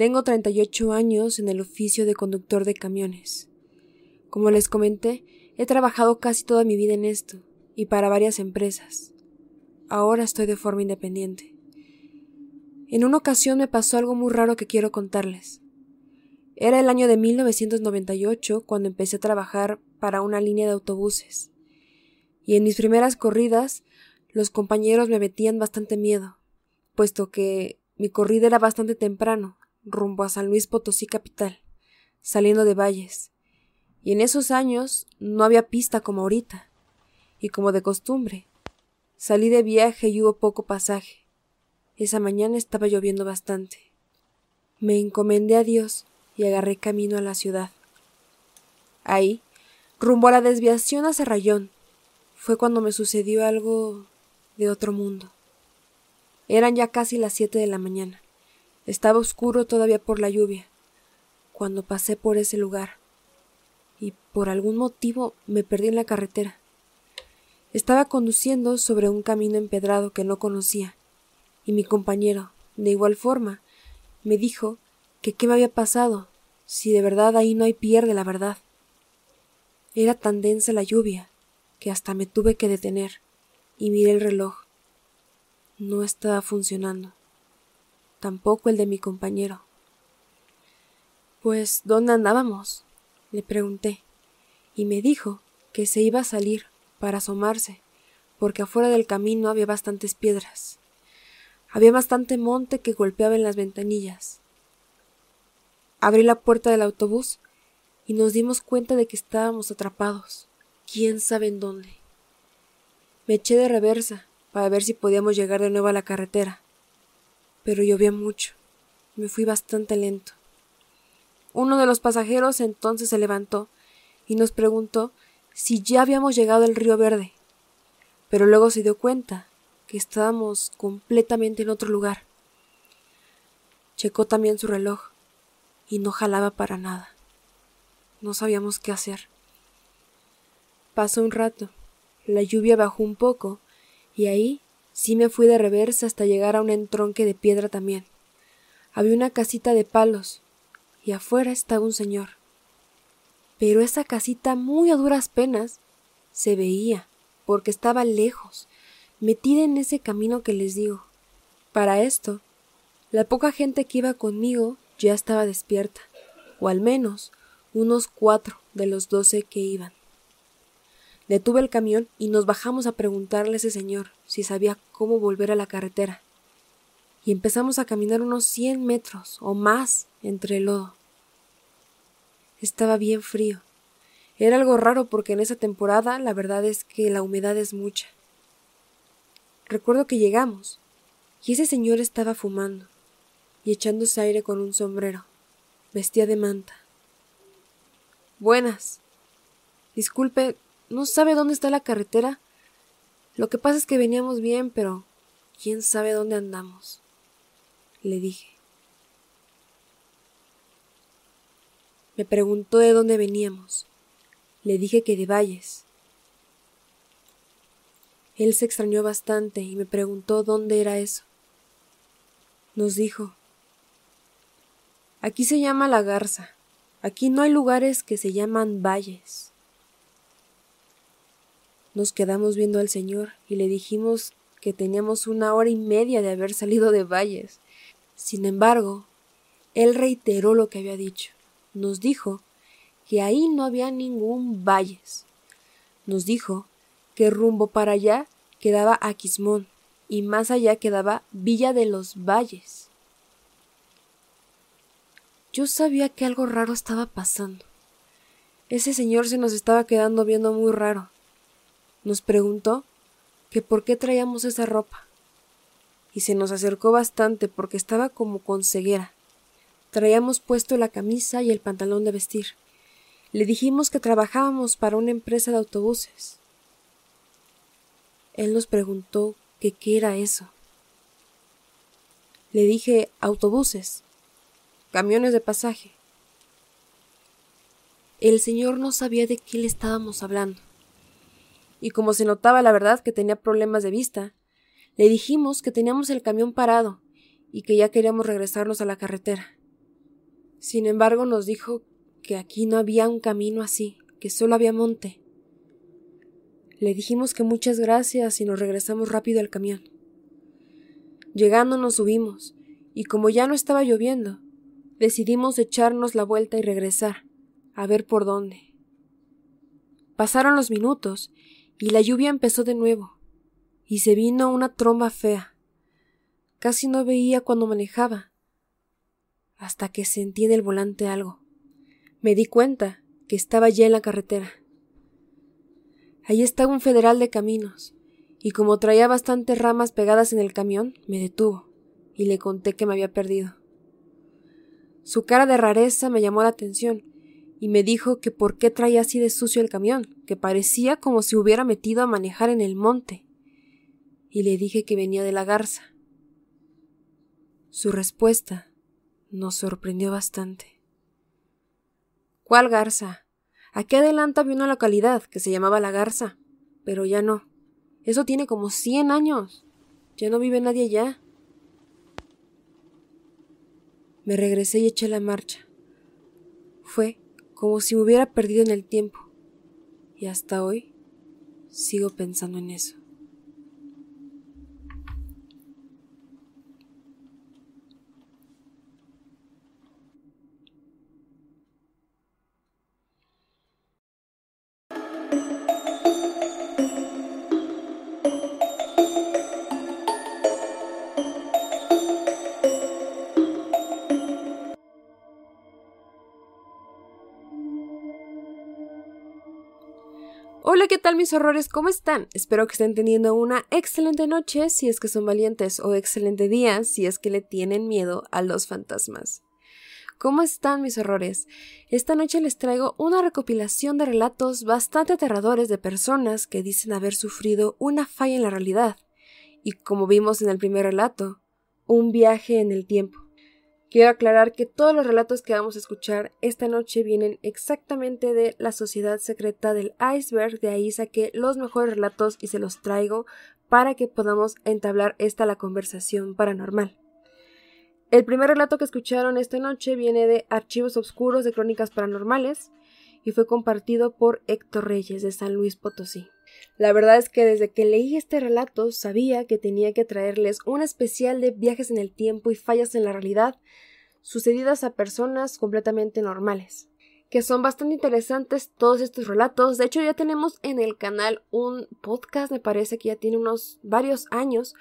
Tengo 38 años en el oficio de conductor de camiones. Como les comenté, he trabajado casi toda mi vida en esto, y para varias empresas. Ahora estoy de forma independiente. En una ocasión me pasó algo muy raro que quiero contarles. Era el año de 1998 cuando empecé a trabajar para una línea de autobuses. Y en mis primeras corridas, los compañeros me metían bastante miedo, puesto que mi corrida era bastante temprano, rumbo a San Luis Potosí capital, saliendo de Valles. Y en esos años no había pista como ahorita. Y como de costumbre, salí de viaje y hubo poco pasaje. Esa mañana estaba lloviendo bastante. Me encomendé a Dios y agarré camino a la ciudad. Ahí, rumbo a la desviación a Rayón, fue cuando me sucedió algo de otro mundo. Eran ya casi las siete de la mañana. Estaba oscuro todavía por la lluvia, cuando pasé por ese lugar, y por algún motivo me perdí en la carretera. Estaba conduciendo sobre un camino empedrado que no conocía, y mi compañero, de igual forma, me dijo que qué me había pasado, si de verdad ahí no hay pierde la verdad. Era tan densa la lluvia que hasta me tuve que detener y miré el reloj. No estaba funcionando. Tampoco el de mi compañero. Pues, ¿dónde andábamos? le pregunté, y me dijo que se iba a salir para asomarse, porque afuera del camino había bastantes piedras. Había bastante monte que golpeaba en las ventanillas. Abrí la puerta del autobús y nos dimos cuenta de que estábamos atrapados, quién sabe en dónde. Me eché de reversa para ver si podíamos llegar de nuevo a la carretera, pero llovía mucho. Me fui bastante lento. Uno de los pasajeros entonces se levantó y nos preguntó si ya habíamos llegado al río Verde, pero luego se dio cuenta que estábamos completamente en otro lugar. Checó también su reloj y no jalaba para nada. No sabíamos qué hacer. Pasó un rato, la lluvia bajó un poco y ahí sí me fui de reversa hasta llegar a un entronque de piedra también. Había una casita de palos y afuera estaba un señor. Pero esa casita muy a duras penas se veía porque estaba lejos metida en ese camino que les digo. Para esto, la poca gente que iba conmigo ya estaba despierta, o al menos unos cuatro de los doce que iban. Detuve el camión y nos bajamos a preguntarle a ese señor si sabía cómo volver a la carretera. Y empezamos a caminar unos cien metros o más entre el lodo. Estaba bien frío. Era algo raro porque en esa temporada la verdad es que la humedad es mucha. Recuerdo que llegamos, y ese señor estaba fumando, y echándose aire con un sombrero. Vestía de manta. Buenas. Disculpe, ¿no sabe dónde está la carretera? Lo que pasa es que veníamos bien, pero quién sabe dónde andamos. Le dije. Me preguntó de dónde veníamos. Le dije que de Valles. Él se extrañó bastante y me preguntó dónde era eso. Nos dijo Aquí se llama la garza. Aquí no hay lugares que se llaman valles. Nos quedamos viendo al señor y le dijimos que teníamos una hora y media de haber salido de valles. Sin embargo, él reiteró lo que había dicho. Nos dijo que ahí no había ningún valles. Nos dijo que rumbo para allá quedaba Aquismón y más allá quedaba Villa de los Valles. Yo sabía que algo raro estaba pasando. Ese señor se nos estaba quedando viendo muy raro. Nos preguntó que por qué traíamos esa ropa. Y se nos acercó bastante porque estaba como con ceguera. Traíamos puesto la camisa y el pantalón de vestir. Le dijimos que trabajábamos para una empresa de autobuses. Él nos preguntó que qué era eso. Le dije autobuses, camiones de pasaje. El señor no sabía de qué le estábamos hablando. Y como se notaba la verdad que tenía problemas de vista, le dijimos que teníamos el camión parado y que ya queríamos regresarnos a la carretera. Sin embargo, nos dijo que aquí no había un camino así, que solo había monte. Le dijimos que muchas gracias y nos regresamos rápido al camión. Llegando nos subimos, y como ya no estaba lloviendo, decidimos echarnos la vuelta y regresar, a ver por dónde. Pasaron los minutos, y la lluvia empezó de nuevo, y se vino una tromba fea. Casi no veía cuando manejaba, hasta que sentí en el volante algo. Me di cuenta que estaba ya en la carretera. Allí estaba un federal de caminos, y como traía bastantes ramas pegadas en el camión, me detuvo, y le conté que me había perdido. Su cara de rareza me llamó la atención, y me dijo que por qué traía así de sucio el camión, que parecía como si hubiera metido a manejar en el monte. Y le dije que venía de la garza. Su respuesta nos sorprendió bastante. ¿Cuál garza? Aquí adelante había una localidad que se llamaba La Garza, pero ya no. Eso tiene como cien años. Ya no vive nadie allá. Me regresé y eché la marcha. Fue como si me hubiera perdido en el tiempo. Y hasta hoy sigo pensando en eso. ¿Qué tal mis horrores? ¿Cómo están? Espero que estén teniendo una excelente noche si es que son valientes o excelente día si es que le tienen miedo a los fantasmas. ¿Cómo están mis horrores? Esta noche les traigo una recopilación de relatos bastante aterradores de personas que dicen haber sufrido una falla en la realidad y, como vimos en el primer relato, un viaje en el tiempo. Quiero aclarar que todos los relatos que vamos a escuchar esta noche vienen exactamente de la Sociedad Secreta del Iceberg, de ahí saqué los mejores relatos y se los traigo para que podamos entablar esta la conversación paranormal. El primer relato que escucharon esta noche viene de Archivos Oscuros de Crónicas Paranormales y fue compartido por Héctor Reyes de San Luis Potosí. La verdad es que desde que leí este relato sabía que tenía que traerles un especial de viajes en el tiempo y fallas en la realidad sucedidas a personas completamente normales que son bastante interesantes todos estos relatos. De hecho, ya tenemos en el canal un podcast, me parece que ya tiene unos varios años,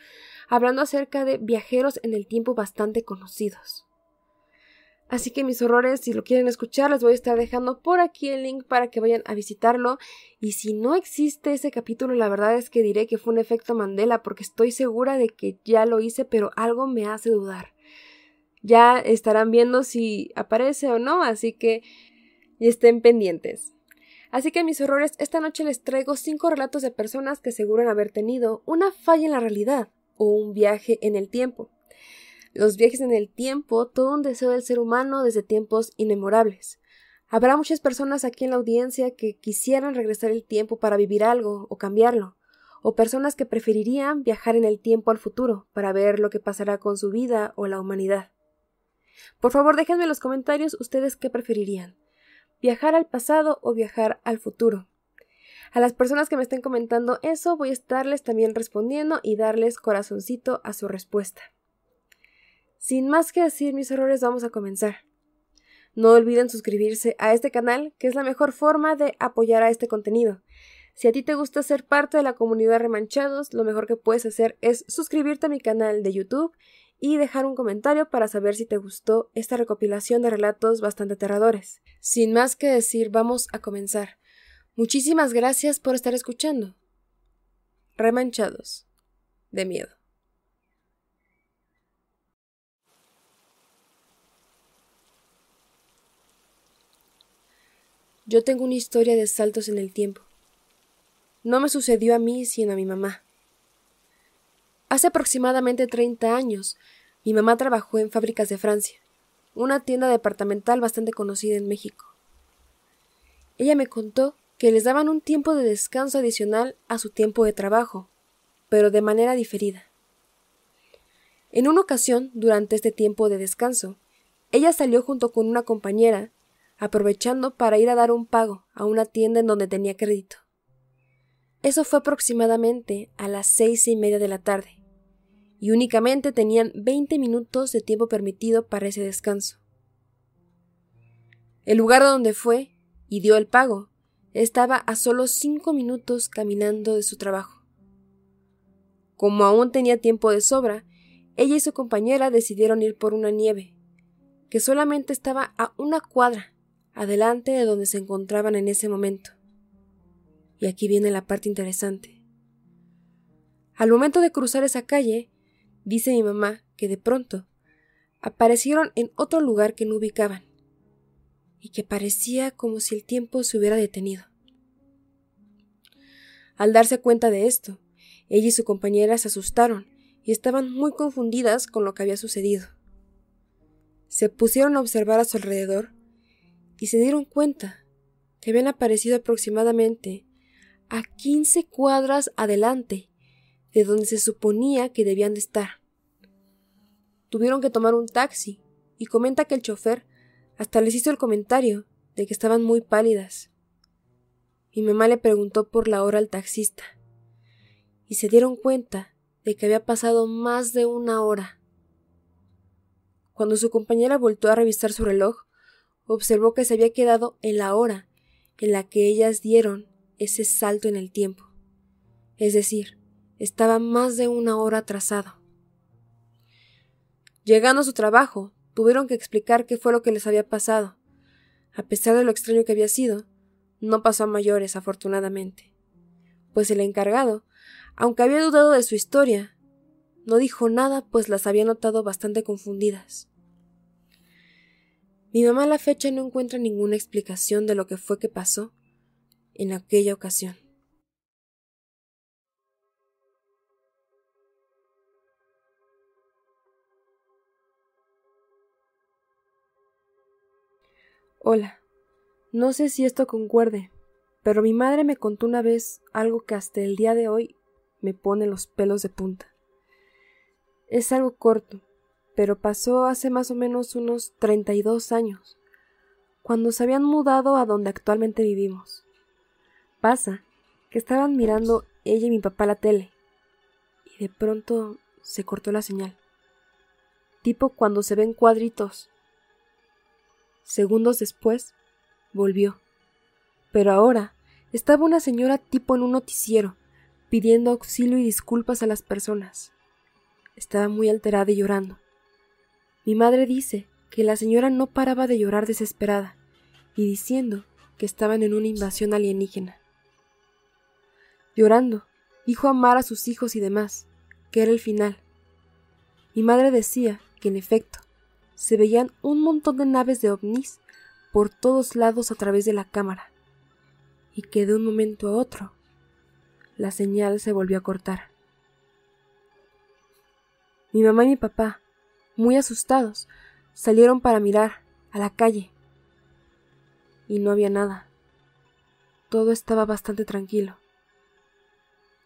hablando acerca de viajeros en el tiempo bastante conocidos. Así que mis horrores, si lo quieren escuchar, les voy a estar dejando por aquí el link para que vayan a visitarlo. Y si no existe ese capítulo, la verdad es que diré que fue un efecto Mandela, porque estoy segura de que ya lo hice, pero algo me hace dudar. Ya estarán viendo si aparece o no, así que estén pendientes. Así que mis horrores, esta noche les traigo cinco relatos de personas que aseguran haber tenido una falla en la realidad o un viaje en el tiempo los viajes en el tiempo, todo un deseo del ser humano desde tiempos inmemorables. Habrá muchas personas aquí en la audiencia que quisieran regresar el tiempo para vivir algo o cambiarlo, o personas que preferirían viajar en el tiempo al futuro para ver lo que pasará con su vida o la humanidad. Por favor, déjenme en los comentarios ustedes qué preferirían, viajar al pasado o viajar al futuro. A las personas que me estén comentando eso voy a estarles también respondiendo y darles corazoncito a su respuesta. Sin más que decir mis errores, vamos a comenzar. No olviden suscribirse a este canal, que es la mejor forma de apoyar a este contenido. Si a ti te gusta ser parte de la comunidad Remanchados, lo mejor que puedes hacer es suscribirte a mi canal de YouTube y dejar un comentario para saber si te gustó esta recopilación de relatos bastante aterradores. Sin más que decir, vamos a comenzar. Muchísimas gracias por estar escuchando. Remanchados. De miedo. Yo tengo una historia de saltos en el tiempo. No me sucedió a mí, sino a mi mamá. Hace aproximadamente 30 años, mi mamá trabajó en Fábricas de Francia, una tienda departamental bastante conocida en México. Ella me contó que les daban un tiempo de descanso adicional a su tiempo de trabajo, pero de manera diferida. En una ocasión, durante este tiempo de descanso, ella salió junto con una compañera, aprovechando para ir a dar un pago a una tienda en donde tenía crédito. Eso fue aproximadamente a las seis y media de la tarde, y únicamente tenían veinte minutos de tiempo permitido para ese descanso. El lugar donde fue y dio el pago estaba a solo cinco minutos caminando de su trabajo. Como aún tenía tiempo de sobra, ella y su compañera decidieron ir por una nieve, que solamente estaba a una cuadra adelante de donde se encontraban en ese momento. Y aquí viene la parte interesante. Al momento de cruzar esa calle, dice mi mamá que de pronto aparecieron en otro lugar que no ubicaban, y que parecía como si el tiempo se hubiera detenido. Al darse cuenta de esto, ella y su compañera se asustaron y estaban muy confundidas con lo que había sucedido. Se pusieron a observar a su alrededor y se dieron cuenta que habían aparecido aproximadamente a quince cuadras adelante de donde se suponía que debían de estar. Tuvieron que tomar un taxi y comenta que el chofer hasta les hizo el comentario de que estaban muy pálidas. Mi mamá le preguntó por la hora al taxista y se dieron cuenta de que había pasado más de una hora. Cuando su compañera volvió a revisar su reloj, observó que se había quedado en la hora en la que ellas dieron ese salto en el tiempo. Es decir, estaba más de una hora atrasado. Llegando a su trabajo, tuvieron que explicar qué fue lo que les había pasado. A pesar de lo extraño que había sido, no pasó a mayores, afortunadamente, pues el encargado aunque había dudado de su historia, no dijo nada pues las había notado bastante confundidas. Mi mamá la fecha no encuentra ninguna explicación de lo que fue que pasó en aquella ocasión. Hola. No sé si esto concuerde, pero mi madre me contó una vez algo que hasta el día de hoy me pone los pelos de punta. Es algo corto, pero pasó hace más o menos unos treinta y dos años, cuando se habían mudado a donde actualmente vivimos. Pasa que estaban mirando ella y mi papá la tele, y de pronto se cortó la señal. Tipo cuando se ven cuadritos. Segundos después, volvió. Pero ahora estaba una señora tipo en un noticiero, pidiendo auxilio y disculpas a las personas. Estaba muy alterada y llorando. Mi madre dice que la señora no paraba de llorar desesperada y diciendo que estaban en una invasión alienígena. Llorando, dijo amar a sus hijos y demás, que era el final. Mi madre decía que en efecto se veían un montón de naves de ovnis por todos lados a través de la cámara, y que de un momento a otro la señal se volvió a cortar. Mi mamá y mi papá, muy asustados, salieron para mirar a la calle. Y no había nada. Todo estaba bastante tranquilo.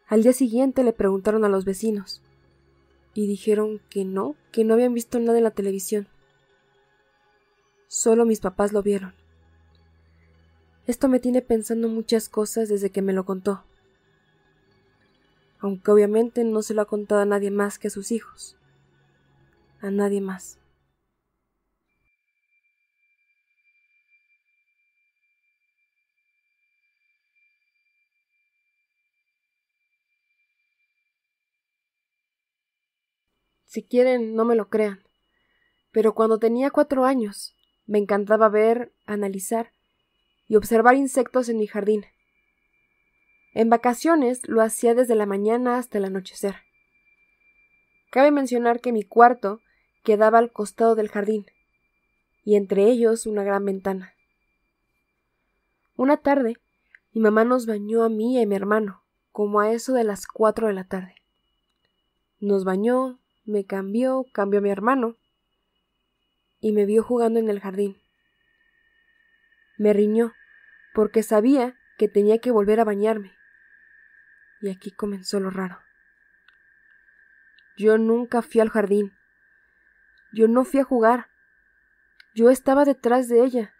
Al día siguiente le preguntaron a los vecinos, y dijeron que no, que no habían visto nada en la televisión. Solo mis papás lo vieron. Esto me tiene pensando muchas cosas desde que me lo contó aunque obviamente no se lo ha contado a nadie más que a sus hijos. A nadie más. Si quieren, no me lo crean. Pero cuando tenía cuatro años, me encantaba ver, analizar y observar insectos en mi jardín. En vacaciones lo hacía desde la mañana hasta el anochecer. Cabe mencionar que mi cuarto quedaba al costado del jardín, y entre ellos una gran ventana. Una tarde, mi mamá nos bañó a mí y a mi hermano, como a eso de las cuatro de la tarde. Nos bañó, me cambió, cambió a mi hermano, y me vio jugando en el jardín. Me riñó, porque sabía que tenía que volver a bañarme y aquí comenzó lo raro. Yo nunca fui al jardín. Yo no fui a jugar. Yo estaba detrás de ella,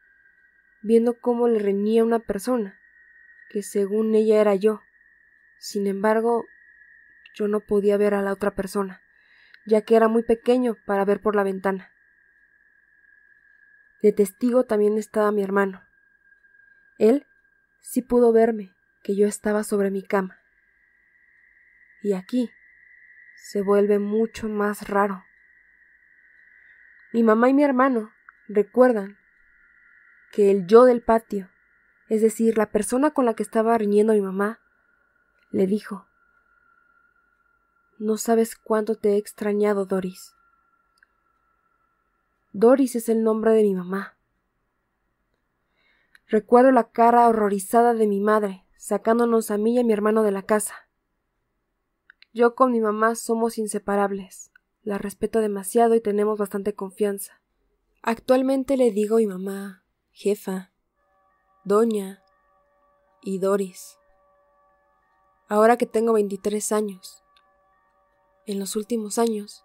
viendo cómo le reñía una persona, que según ella era yo. Sin embargo, yo no podía ver a la otra persona, ya que era muy pequeño para ver por la ventana. De testigo también estaba mi hermano. Él sí pudo verme, que yo estaba sobre mi cama. Y aquí se vuelve mucho más raro. Mi mamá y mi hermano recuerdan que el yo del patio, es decir, la persona con la que estaba riñendo mi mamá, le dijo No sabes cuánto te he extrañado, Doris. Doris es el nombre de mi mamá. Recuerdo la cara horrorizada de mi madre, sacándonos a mí y a mi hermano de la casa. Yo con mi mamá somos inseparables. La respeto demasiado y tenemos bastante confianza. Actualmente le digo a mi mamá, jefa, doña y Doris. Ahora que tengo 23 años. En los últimos años,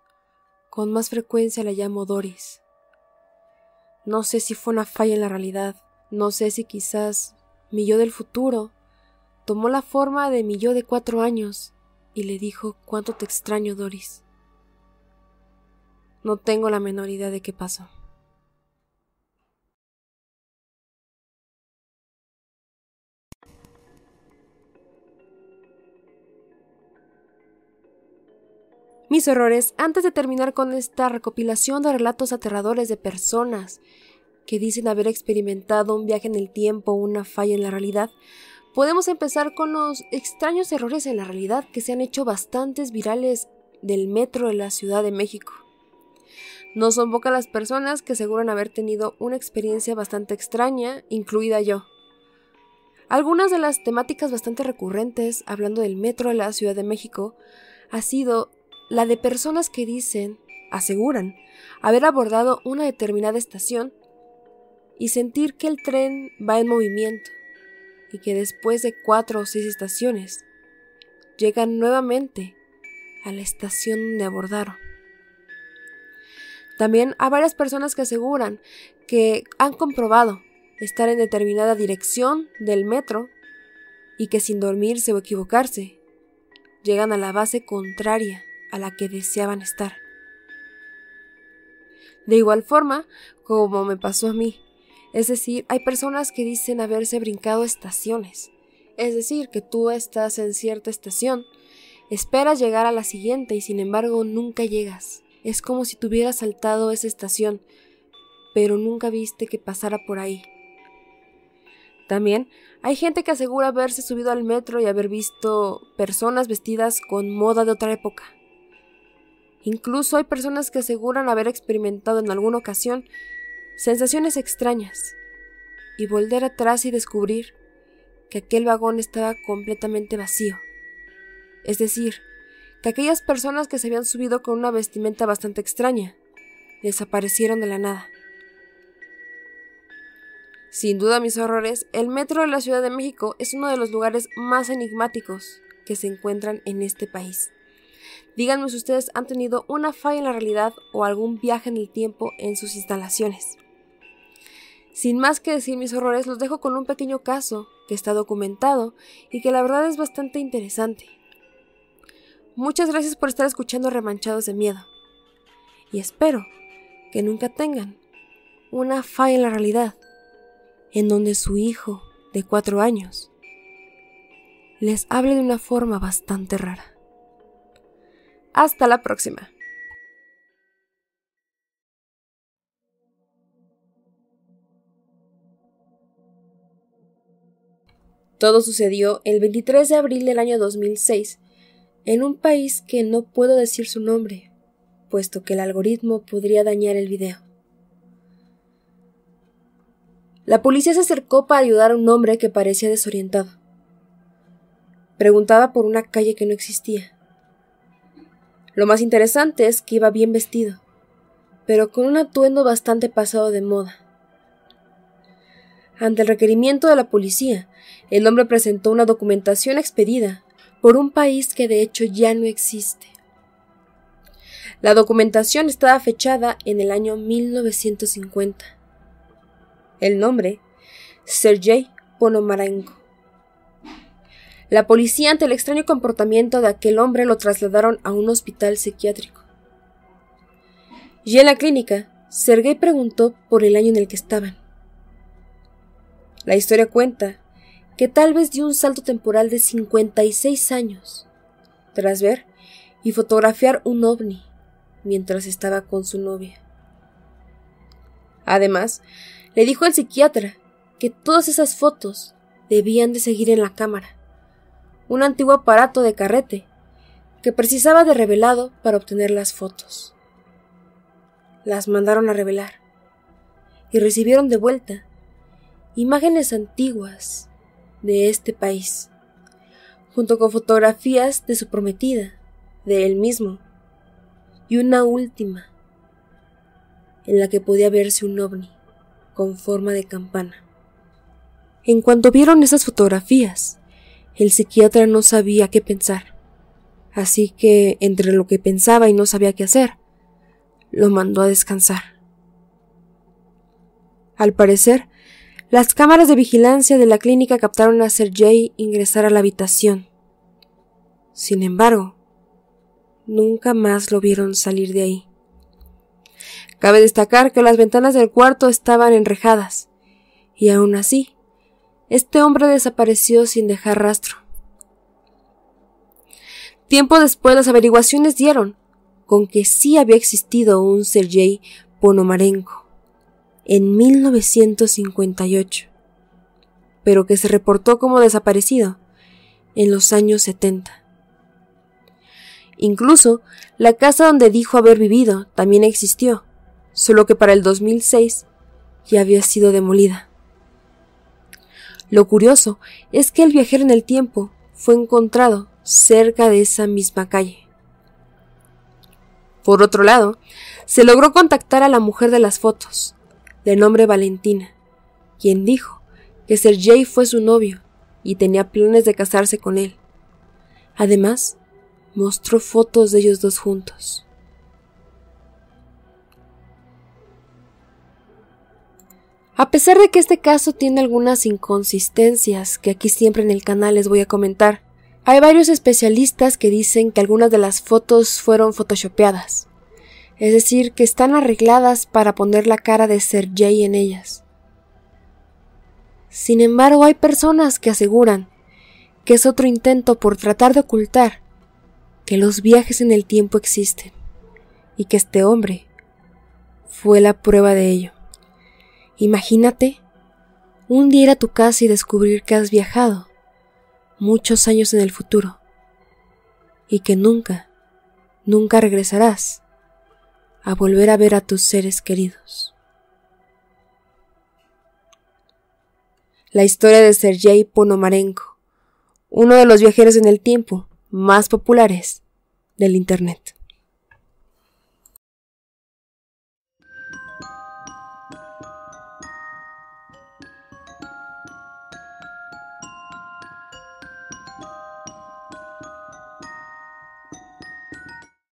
con más frecuencia la llamo Doris. No sé si fue una falla en la realidad, no sé si quizás mi yo del futuro tomó la forma de mi yo de cuatro años y le dijo cuánto te extraño, Doris. No tengo la menor idea de qué pasó. Mis horrores, antes de terminar con esta recopilación de relatos aterradores de personas que dicen haber experimentado un viaje en el tiempo o una falla en la realidad, podemos empezar con los extraños errores en la realidad que se han hecho bastantes virales del metro de la Ciudad de México. No son pocas las personas que aseguran haber tenido una experiencia bastante extraña, incluida yo. Algunas de las temáticas bastante recurrentes hablando del metro de la Ciudad de México ha sido la de personas que dicen, aseguran, haber abordado una determinada estación y sentir que el tren va en movimiento y que después de cuatro o seis estaciones llegan nuevamente a la estación donde abordaron. También hay varias personas que aseguran que han comprobado estar en determinada dirección del metro y que sin dormirse o equivocarse llegan a la base contraria a la que deseaban estar. De igual forma, como me pasó a mí, es decir, hay personas que dicen haberse brincado estaciones, es decir, que tú estás en cierta estación, esperas llegar a la siguiente y sin embargo nunca llegas. Es como si tuvieras saltado esa estación, pero nunca viste que pasara por ahí. También hay gente que asegura haberse subido al metro y haber visto personas vestidas con moda de otra época. Incluso hay personas que aseguran haber experimentado en alguna ocasión sensaciones extrañas y volver atrás y descubrir que aquel vagón estaba completamente vacío. Es decir, que aquellas personas que se habían subido con una vestimenta bastante extraña desaparecieron de la nada. Sin duda, mis horrores, el metro de la Ciudad de México es uno de los lugares más enigmáticos que se encuentran en este país. Díganme si ustedes han tenido una falla en la realidad o algún viaje en el tiempo en sus instalaciones. Sin más que decir mis horrores, los dejo con un pequeño caso que está documentado y que la verdad es bastante interesante. Muchas gracias por estar escuchando Remanchados de Miedo. Y espero que nunca tengan una falla en la realidad en donde su hijo de cuatro años les hable de una forma bastante rara. Hasta la próxima. Todo sucedió el 23 de abril del año 2006 en un país que no puedo decir su nombre, puesto que el algoritmo podría dañar el video. La policía se acercó para ayudar a un hombre que parecía desorientado. Preguntaba por una calle que no existía. Lo más interesante es que iba bien vestido, pero con un atuendo bastante pasado de moda. Ante el requerimiento de la policía, el hombre presentó una documentación expedida por un país que de hecho ya no existe. La documentación estaba fechada en el año 1950 El nombre, Sergei Ponomarenko. La policía, ante el extraño comportamiento de aquel hombre, lo trasladaron a un hospital psiquiátrico. Y en la clínica, Sergei preguntó por el año en el que estaban. La historia cuenta que tal vez dio un salto temporal de 56 años, tras ver y fotografiar un ovni mientras estaba con su novia. Además, le dijo al psiquiatra que todas esas fotos debían de seguir en la cámara, un antiguo aparato de carrete que precisaba de revelado para obtener las fotos. Las mandaron a revelar y recibieron de vuelta imágenes antiguas de este país, junto con fotografías de su prometida, de él mismo, y una última, en la que podía verse un ovni con forma de campana. En cuanto vieron esas fotografías, el psiquiatra no sabía qué pensar, así que entre lo que pensaba y no sabía qué hacer, lo mandó a descansar. Al parecer, las cámaras de vigilancia de la clínica captaron a Sergei ingresar a la habitación. Sin embargo, nunca más lo vieron salir de ahí. Cabe destacar que las ventanas del cuarto estaban enrejadas, y aún así, este hombre desapareció sin dejar rastro. Tiempo después las averiguaciones dieron con que sí había existido un Sergei Ponomarenko en 1958, pero que se reportó como desaparecido en los años 70. Incluso la casa donde dijo haber vivido también existió, solo que para el 2006 ya había sido demolida. Lo curioso es que el viajero en el tiempo fue encontrado cerca de esa misma calle. Por otro lado, se logró contactar a la mujer de las fotos, de nombre Valentina, quien dijo que Sergei fue su novio y tenía planes de casarse con él. Además, mostró fotos de ellos dos juntos. A pesar de que este caso tiene algunas inconsistencias que aquí siempre en el canal les voy a comentar, hay varios especialistas que dicen que algunas de las fotos fueron photoshopeadas, es decir, que están arregladas para poner la cara de Sergei en ellas. Sin embargo, hay personas que aseguran que es otro intento por tratar de ocultar que los viajes en el tiempo existen y que este hombre fue la prueba de ello. Imagínate un día ir a tu casa y descubrir que has viajado muchos años en el futuro y que nunca, nunca regresarás a volver a ver a tus seres queridos. La historia de Sergei Ponomarenko, uno de los viajeros en el tiempo más populares del Internet.